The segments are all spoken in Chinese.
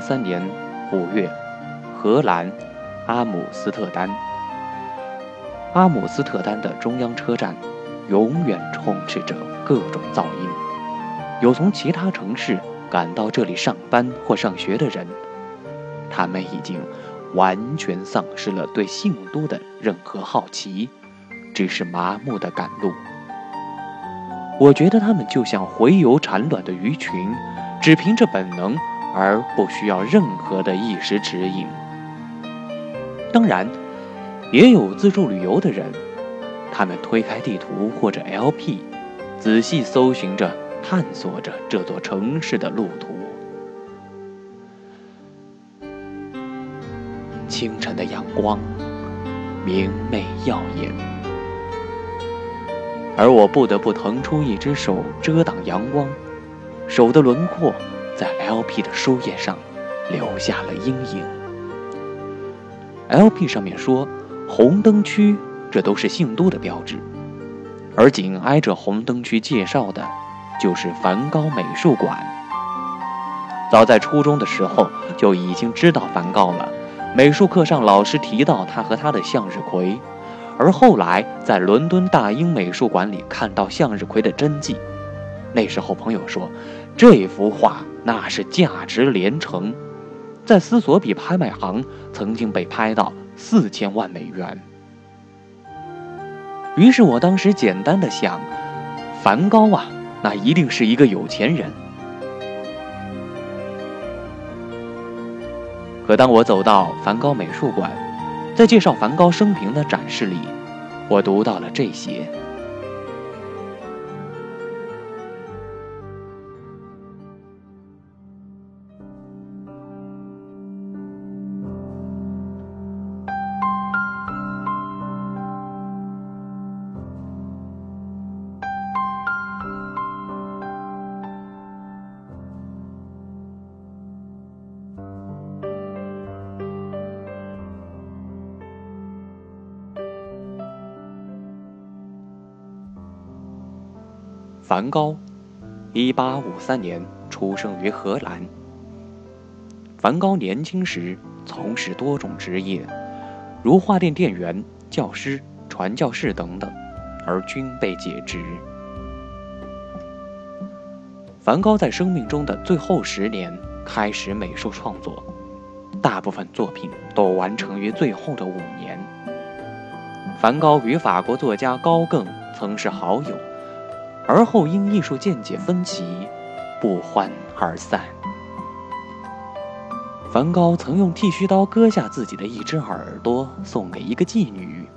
三年五月，荷兰阿姆斯特丹。阿姆斯特丹的中央车站永远充斥着各种噪音，有从其他城市赶到这里上班或上学的人，他们已经完全丧失了对姓都的任何好奇，只是麻木的赶路。我觉得他们就像洄游产卵的鱼群，只凭着本能，而不需要任何的意识指引。当然，也有自助旅游的人，他们推开地图或者 LP，仔细搜寻着、探索着这座城市的路途。清晨的阳光明媚耀眼。而我不得不腾出一只手遮挡阳光，手的轮廓在 LP 的书页上留下了阴影。LP 上面说，红灯区这都是姓都的标志，而紧挨着红灯区介绍的，就是梵高美术馆。早在初中的时候就已经知道梵高了，美术课上老师提到他和他的向日葵。而后来在伦敦大英美术馆里看到向日葵的真迹，那时候朋友说，这幅画那是价值连城，在斯索比拍卖行曾经被拍到四千万美元。于是我当时简单的想，梵高啊，那一定是一个有钱人。可当我走到梵高美术馆，在介绍梵高生平的展示里，我读到了这些。梵高，一八五三年出生于荷兰。梵高年轻时从事多种职业，如画店店员、教师、传教士等等，而均被解职。梵高在生命中的最后十年开始美术创作，大部分作品都完成于最后的五年。梵高与法国作家高更曾是好友。而后因艺术见解分歧，不欢而散。梵高曾用剃须刀割下自己的一只耳朵，送给一个妓女。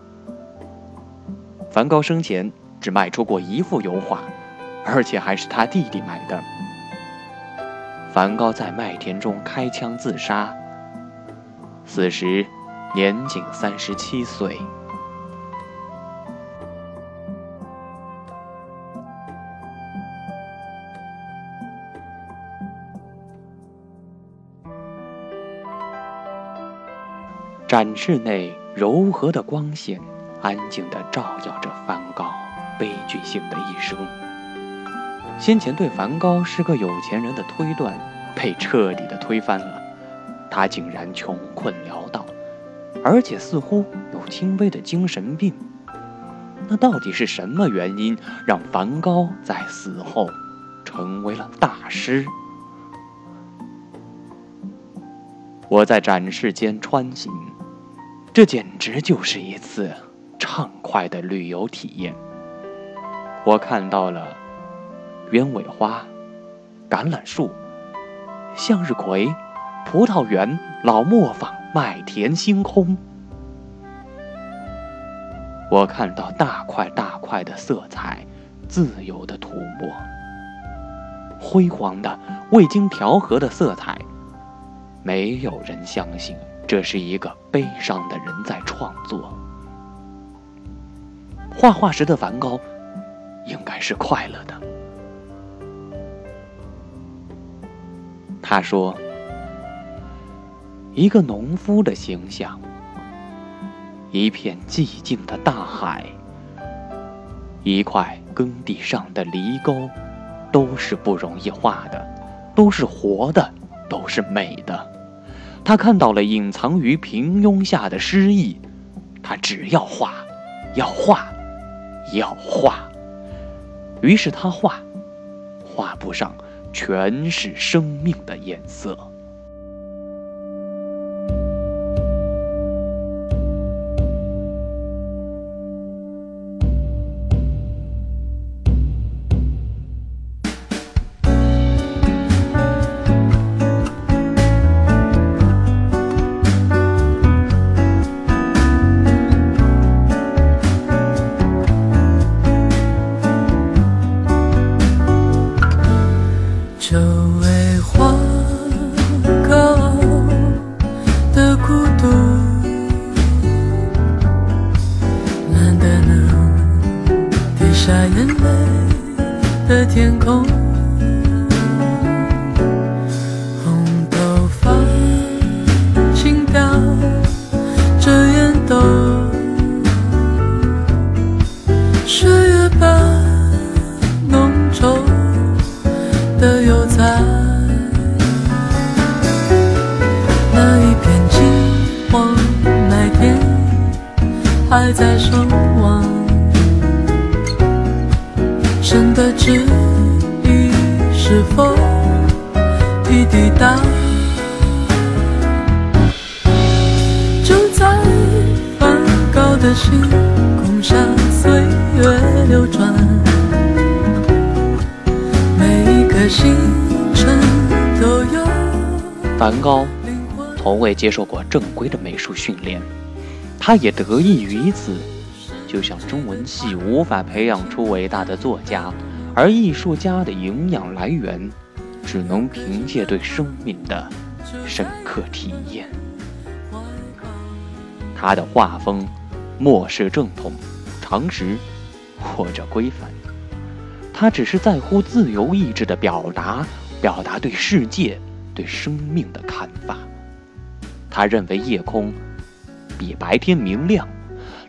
梵高生前只卖出过一幅油画，而且还是他弟弟买的。梵高在麦田中开枪自杀，死时年仅三十七岁。展示内柔和的光线，安静地照耀着梵高悲剧性的一生。先前对梵高是个有钱人的推断，被彻底的推翻了。他竟然穷困潦倒，而且似乎有轻微的精神病。那到底是什么原因让梵高在死后成为了大师？我在展示间穿行。这简直就是一次畅快的旅游体验。我看到了鸢尾花、橄榄树、向日葵、葡萄园、老磨坊、麦田、星空。我看到大块大块的色彩，自由的涂抹，辉煌的、未经调和的色彩，没有人相信。这是一个悲伤的人在创作。画画时的梵高，应该是快乐的。他说：“一个农夫的形象，一片寂静的大海，一块耕地上的犁沟，都是不容易画的，都是活的，都是美的。他看到了隐藏于平庸下的诗意，他只要画，要画，要画。于是他画，画布上全是生命的颜色。天抵达？就在梵高的星空下，岁月流转，每一颗星辰都有。梵高从未接受过正规的美术训练，他也得益于此。就像中文系无法培养出伟大的作家，而艺术家的营养来源只能凭借对生命的深刻体验。他的画风漠视正统、常识或者规范，他只是在乎自由意志的表达，表达对世界、对生命的看法。他认为夜空比白天明亮。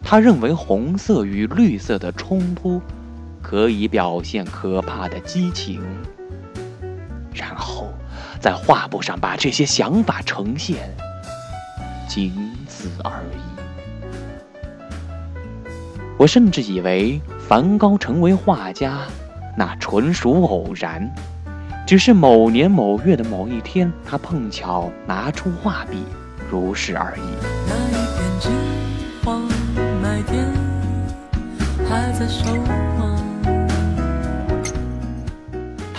他认为红色与绿色的冲突可以表现可怕的激情，然后在画布上把这些想法呈现，仅此而已。我甚至以为梵高成为画家，那纯属偶然，只是某年某月的某一天，他碰巧拿出画笔，如是而已。那一片金黄麦田还在守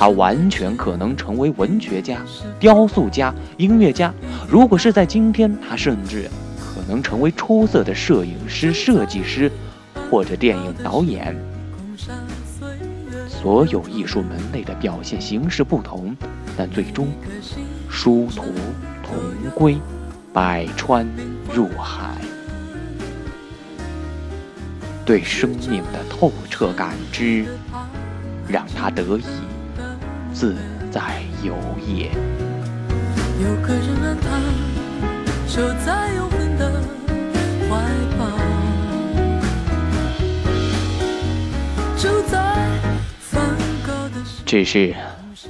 他完全可能成为文学家、雕塑家、音乐家。如果是在今天，他甚至可能成为出色的摄影师、设计师，或者电影导演。所有艺术门类的表现形式不同，但最终殊途同归，百川入海。对生命的透彻感知，让他得以自在游也。有个人让他守在永恒的怀抱。只是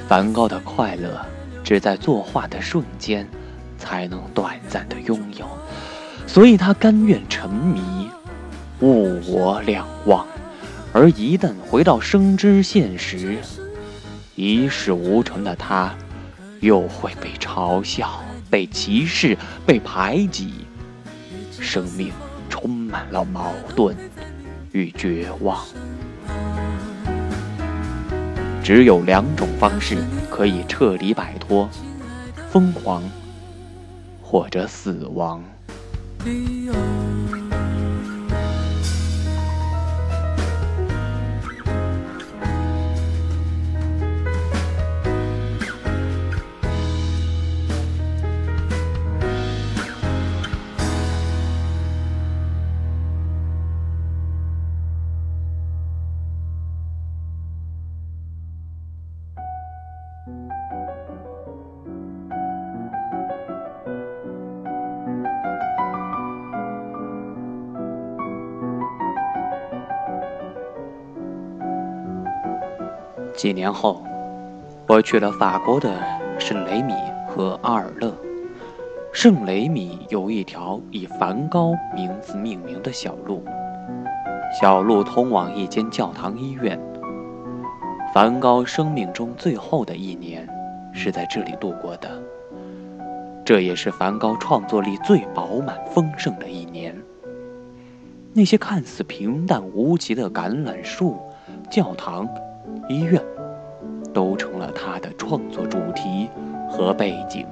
梵高的快乐，只在作画的瞬间才能短暂的拥有，所以他甘愿沉迷。物我两忘，而一旦回到生之现实，一事无成的他，又会被嘲笑、被歧视、被排挤，生命充满了矛盾与绝望。只有两种方式可以彻底摆脱：疯狂或者死亡。几年后，我去了法国的圣雷米和阿尔勒。圣雷米有一条以梵高名字命名的小路，小路通往一间教堂医院。梵高生命中最后的一年是在这里度过的，这也是梵高创作力最饱满丰盛的一年。那些看似平淡无奇的橄榄树、教堂、医院，都成了他的创作主题和背景。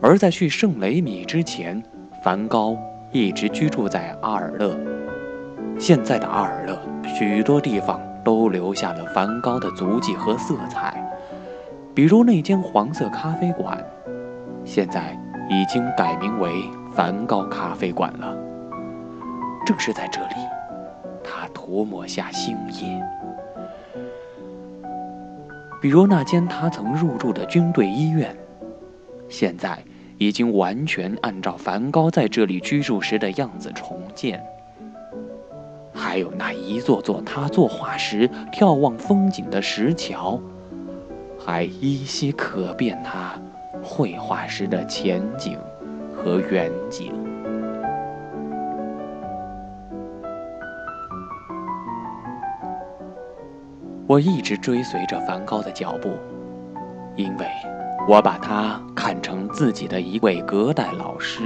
而在去圣雷米之前，梵高一直居住在阿尔勒。现在的阿尔勒，许多地方。都留下了梵高的足迹和色彩，比如那间黄色咖啡馆，现在已经改名为梵高咖啡馆了。正是在这里，涂抹下星夜。比如那间他曾入住的军队医院，现在已经完全按照梵高在这里居住时的样子重建。还有那一座座他作画时眺望风景的石桥，还依稀可辨他绘画时的前景和远景。我一直追随着梵高的脚步，因为我把他看成自己的一位隔代老师。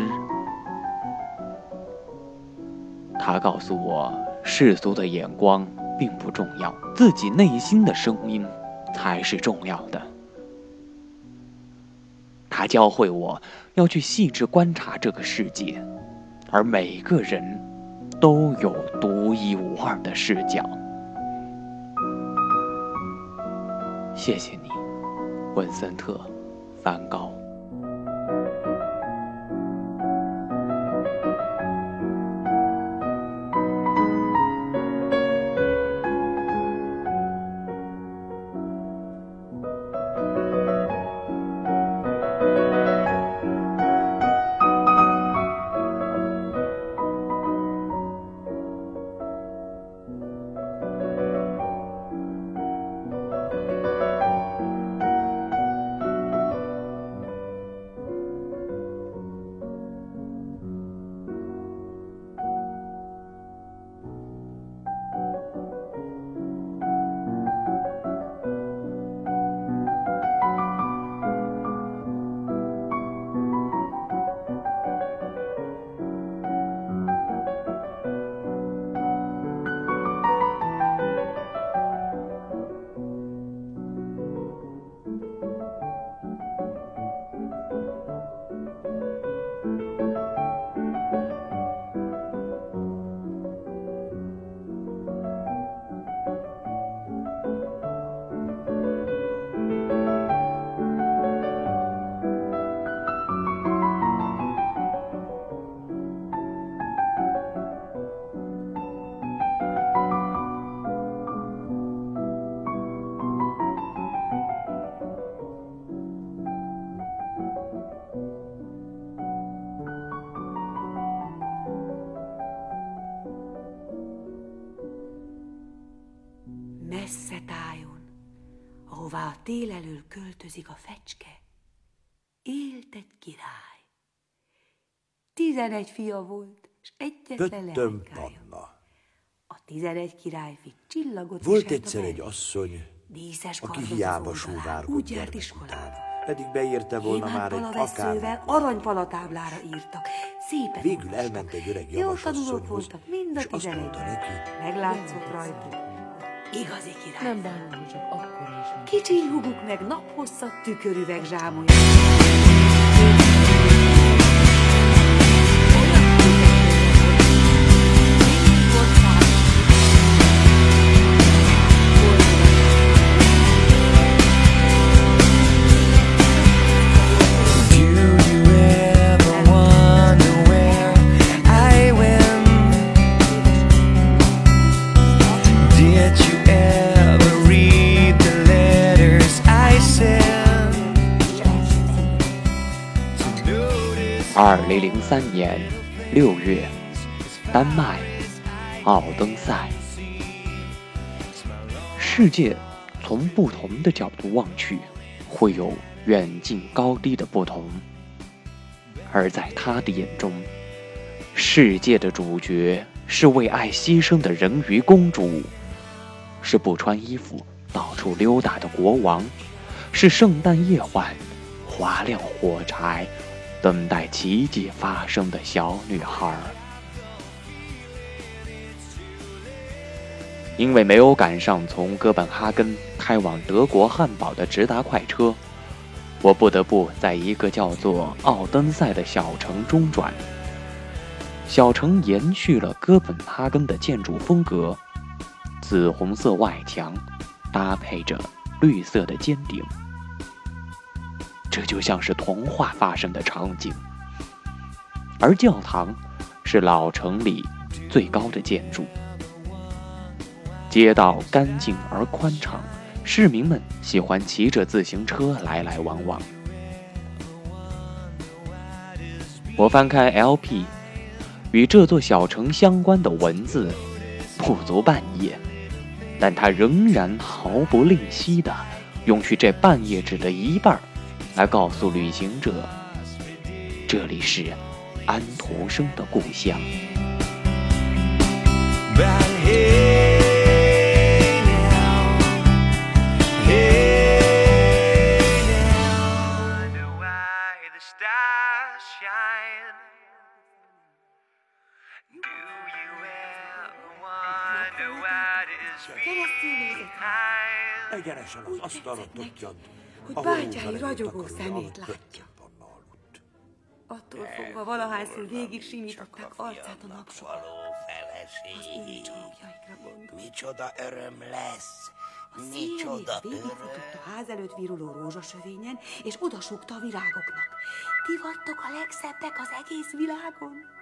他告诉我。世俗的眼光并不重要，自己内心的声音才是重要的。他教会我要去细致观察这个世界，而每个人都有独一无二的视角。谢谢你，文森特·梵高。Ahová a tél elől költözik a fecske, élt egy király. Tizenegy fia volt, és egyetlen leánykája. A tizenegy királyfi csillagot Volt egyszer egy asszony, díszes aki hiába sóvárgott gyermekutába. Pedig beírta volna már egy akár... aranypalatáblára írtak. Szépen Végül elment egy öreg javasasszonyhoz, és azt mondta neki... Meglátszott rajtuk, Igazi király. Nem bánom, csak akkor is. Kicsi huguk meg naphosszat tükörüveg zsámolja. 二零零三年六月，丹麦奥登塞。世界从不同的角度望去，会有远近高低的不同。而在他的眼中，世界的主角是为爱牺牲的人鱼公主，是不穿衣服到处溜达的国王，是圣诞夜晚划亮火柴，等待奇迹发生的小女孩。因为没有赶上从哥本哈根开往德国汉堡的直达快车。我不得不在一个叫做奥登塞的小城中转。小城延续了哥本哈根的建筑风格，紫红色外墙搭配着绿色的尖顶，这就像是童话发生的场景。而教堂是老城里最高的建筑，街道干净而宽敞。市民们喜欢骑着自行车来来往往。我翻开 LP，与这座小城相关的文字不足半页，但他仍然毫不吝惜地用去这半页纸的一半，来告诉旅行者，这里是安徒生的故乡。egyenesen az asztalra tottyant, hogy bátyái ragyogó szemét látja. Attól fogva valahányszor végig simították arcát a napsor. Az új csomagjaikra gondol. Micsoda öröm lesz! A Micsoda végigfutott a ház előtt viruló rózsasövényen, és odasúgta a virágoknak. Ti vagytok a legszebbek az egész világon.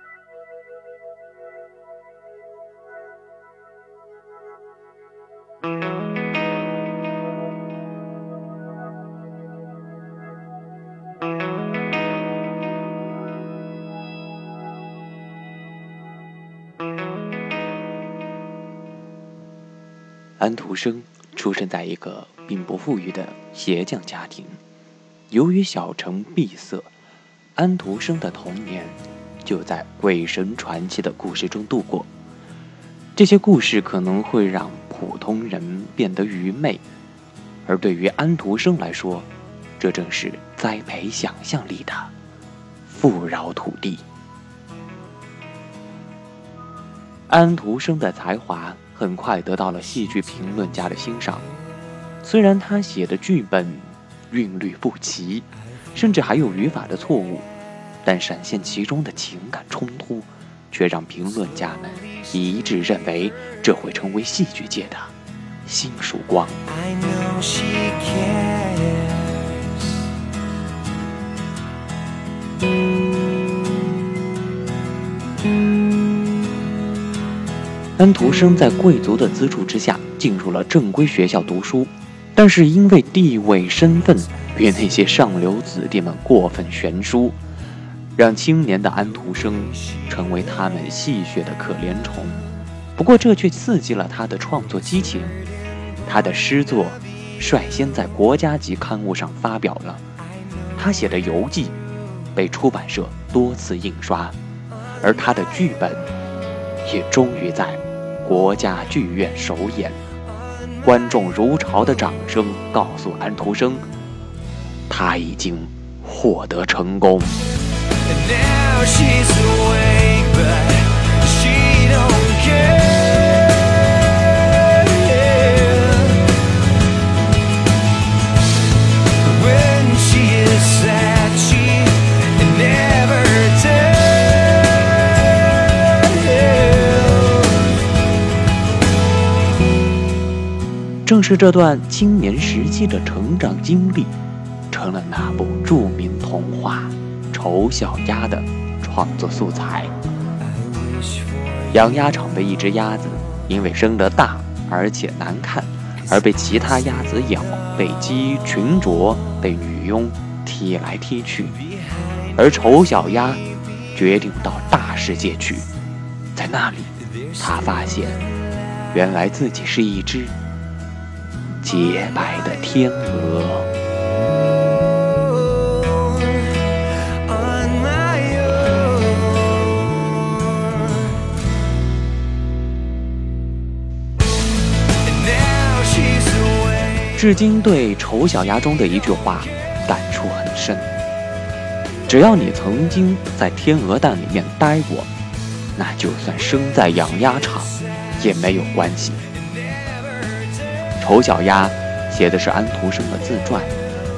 thank you 安徒生出生在一个并不富裕的鞋匠家庭。由于小城闭塞，安徒生的童年就在鬼神传奇的故事中度过。这些故事可能会让普通人变得愚昧，而对于安徒生来说，这正是栽培想象力的富饶土地。安徒生的才华。很快得到了戏剧评论家的欣赏。虽然他写的剧本韵律不齐，甚至还有语法的错误，但闪现其中的情感冲突，却让评论家们一致认为这会成为戏剧界的新曙光。安徒生在贵族的资助之下进入了正规学校读书，但是因为地位身份与那些上流子弟们过分悬殊，让青年的安徒生成为他们戏谑的可怜虫。不过这却刺激了他的创作激情，他的诗作率先在国家级刊物上发表了，他写的游记被出版社多次印刷，而他的剧本也终于在。国家剧院首演，观众如潮的掌声告诉安徒生，他已经获得成功。正是这段青年时期的成长经历，成了那部著名童话《丑小鸭》的创作素材。养鸭场的一只鸭子，因为生得大而且难看，而被其他鸭子咬，被鸡群啄，被女佣踢来踢去。而丑小鸭决定到大世界去，在那里，他发现，原来自己是一只。洁白的天鹅至今对丑小鸭中的一句话感触很深，只要你曾经在天鹅蛋里面待过，那就算生在养鸭场也没有关系。丑小鸭》写的是安徒生的自传，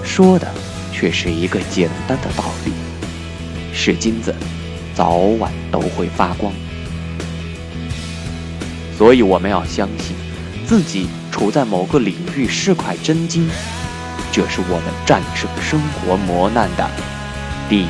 说的却是一个简单的道理：是金子，早晚都会发光。所以我们要相信，自己处在某个领域是块真金，这是我们战胜生活磨难的地。